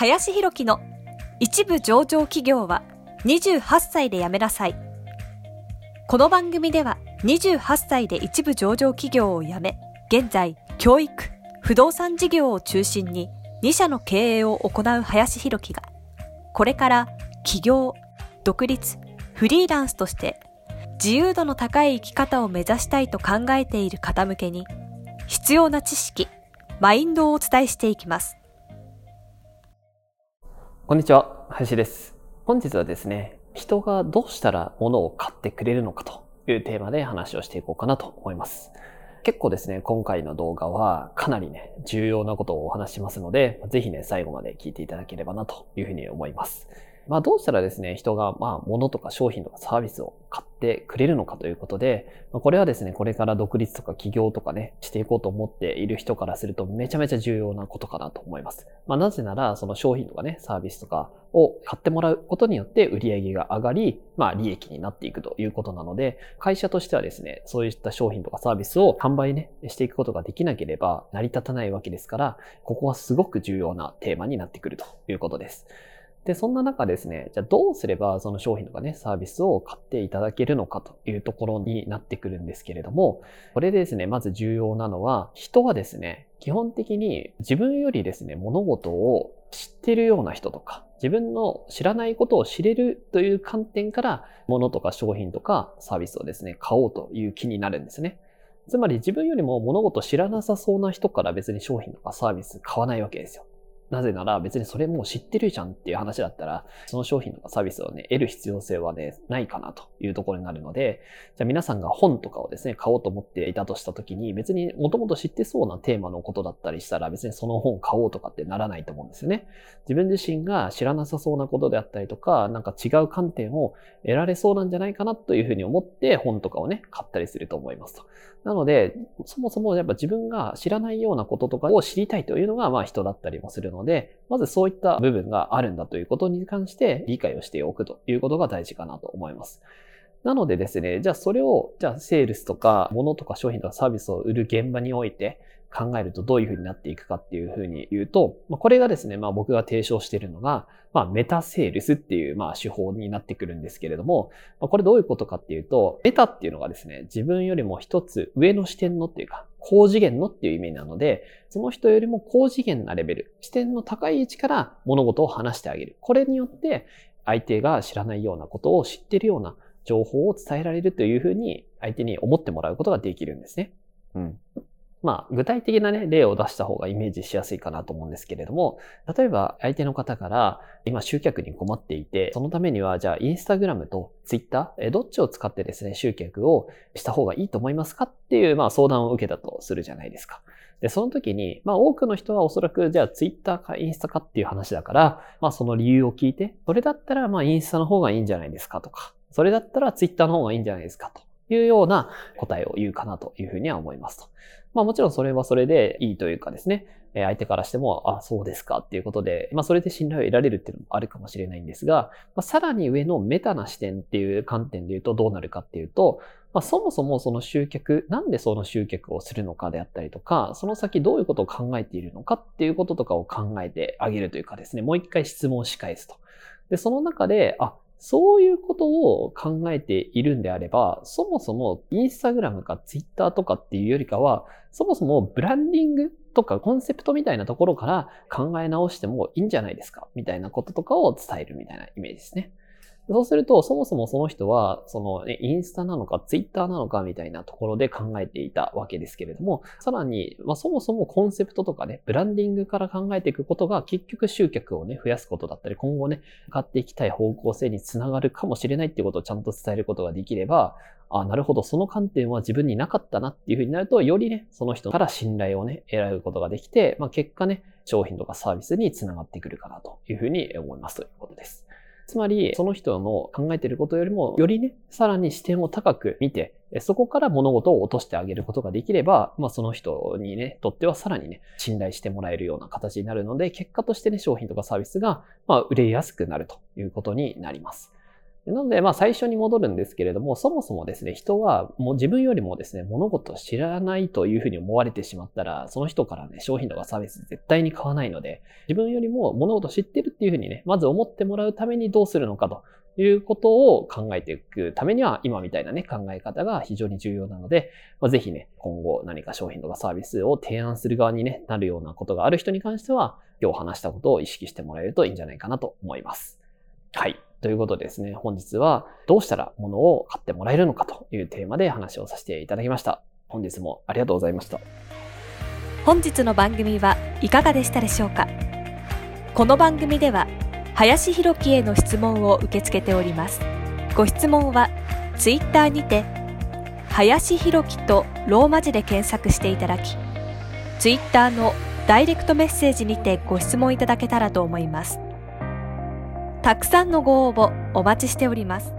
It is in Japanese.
林博樹の一部上場企業は28歳で辞めなさい。この番組では28歳で一部上場企業を辞め、現在教育、不動産事業を中心に2社の経営を行う林博樹が、これから起業、独立、フリーランスとして自由度の高い生き方を目指したいと考えている方向けに必要な知識、マインドをお伝えしていきます。こんにちは、林です。本日はですね、人がどうしたら物を買ってくれるのかというテーマで話をしていこうかなと思います。結構ですね、今回の動画はかなりね、重要なことをお話しますので、ぜひね、最後まで聞いていただければなというふうに思います。まあどうしたらですね、人がまあ物とか商品とかサービスを買ってくれるのかということで、まあ、これはですね、これから独立とか起業とかね、していこうと思っている人からするとめちゃめちゃ重要なことかなと思います。まあなぜなら、その商品とかね、サービスとかを買ってもらうことによって売り上げが上がり、まあ利益になっていくということなので、会社としてはですね、そういった商品とかサービスを販売ね、していくことができなければ成り立たないわけですから、ここはすごく重要なテーマになってくるということです。で、そんな中ですね、じゃあどうすればその商品とかね、サービスを買っていただけるのかというところになってくるんですけれども、これでですね、まず重要なのは、人はですね、基本的に自分よりですね、物事を知ってるような人とか、自分の知らないことを知れるという観点から、物とか商品とかサービスをですね、買おうという気になるんですね。つまり自分よりも物事知らなさそうな人から別に商品とかサービス買わないわけですよ。なぜなら別にそれもう知ってるじゃんっていう話だったら、その商品とかサービスをね、得る必要性はね、ないかなというところになるので、じゃあ皆さんが本とかをですね、買おうと思っていたとした時に、別にもともと知ってそうなテーマのことだったりしたら、別にその本買おうとかってならないと思うんですよね。自分自身が知らなさそうなことであったりとか、なんか違う観点を得られそうなんじゃないかなというふうに思って本とかをね、買ったりすると思いますと。なので、そもそもやっぱ自分が知らないようなこととかを知りたいというのが、まあ人だったりもするので、のでまずそういった部分があるんだということに関して理解をしておくということが大事かなと思います。なのでですね、じゃあそれを、じゃあセールスとか、物とか商品とかサービスを売る現場において、考えるとどういうふうになっていくかっていうふうに言うと、まあ、これがですね、まあ僕が提唱しているのが、まあメタセールスっていうまあ手法になってくるんですけれども、まあ、これどういうことかっていうと、メタっていうのがですね、自分よりも一つ上の視点のっていうか、高次元のっていう意味なので、その人よりも高次元なレベル、視点の高い位置から物事を話してあげる。これによって相手が知らないようなことを知ってるような情報を伝えられるというふうに相手に思ってもらうことができるんですね。うん。まあ、具体的なね、例を出した方がイメージしやすいかなと思うんですけれども、例えば相手の方から今集客に困っていて、そのためにはじゃあインスタグラムとツイッター、どっちを使ってですね、集客をした方がいいと思いますかっていう、まあ相談を受けたとするじゃないですか。で、その時に、まあ多くの人はおそらくじゃあツイッターかインスタかっていう話だから、まあその理由を聞いて、それだったらまあインスタの方がいいんじゃないですかとか、それだったらツイッターの方がいいんじゃないですかというような答えを言うかなというふうには思いますと。まあもちろんそれはそれでいいというかですね、相手からしても、あ、そうですかっていうことで、まあそれで信頼を得られるっていうのもあるかもしれないんですが、まあ、さらに上のメタな視点っていう観点で言うとどうなるかっていうと、まあ、そもそもその集客、なんでその集客をするのかであったりとか、その先どういうことを考えているのかっていうこととかを考えてあげるというかですね、もう一回質問をし返すと。で、その中で、あ、そういうことを考えているんであれば、そもそもインスタグラムかツイッターとかっていうよりかは、そもそもブランディングとかコンセプトみたいなところから考え直してもいいんじゃないですかみたいなこととかを伝えるみたいなイメージですね。そうすると、そもそもその人は、その、ね、インスタなのか、ツイッターなのか、みたいなところで考えていたわけですけれども、さらに、まあ、そもそもコンセプトとかね、ブランディングから考えていくことが、結局集客をね、増やすことだったり、今後ね、買っていきたい方向性につながるかもしれないっていうことをちゃんと伝えることができれば、あなるほど、その観点は自分になかったなっていうふうになると、よりね、その人から信頼をね、得られることができて、まあ、結果ね、商品とかサービスにつながってくるかなというふうに思いますということです。つまり、その人の考えていることよりも、よりね、さらに視点を高く見て、そこから物事を落としてあげることができれば、まあその人にね、とってはさらにね、信頼してもらえるような形になるので、結果としてね、商品とかサービスが、まあ売れやすくなるということになります。なので、まあ最初に戻るんですけれども、そもそもですね、人はもう自分よりもですね、物事を知らないというふうに思われてしまったら、その人からね、商品とかサービス絶対に買わないので、自分よりも物事を知ってるっていうふうにね、まず思ってもらうためにどうするのかということを考えていくためには、今みたいなね、考え方が非常に重要なので、まあ、ぜひね、今後何か商品とかサービスを提案する側に、ね、なるようなことがある人に関しては、今日話したことを意識してもらえるといいんじゃないかなと思います。はい。ということでですね、本日はどうしたら物を買ってもらえるのかというテーマで話をさせていただきました。本日もありがとうございました。本日の番組はいかがでしたでしょうか？この番組では、林博樹への質問を受け付けております。ご質問は、ツイッターにて、林博樹とローマ字で検索していただき、ツイッターのダイレクトメッセージにてご質問いただけたらと思います。たくさんのご応募お待ちしております。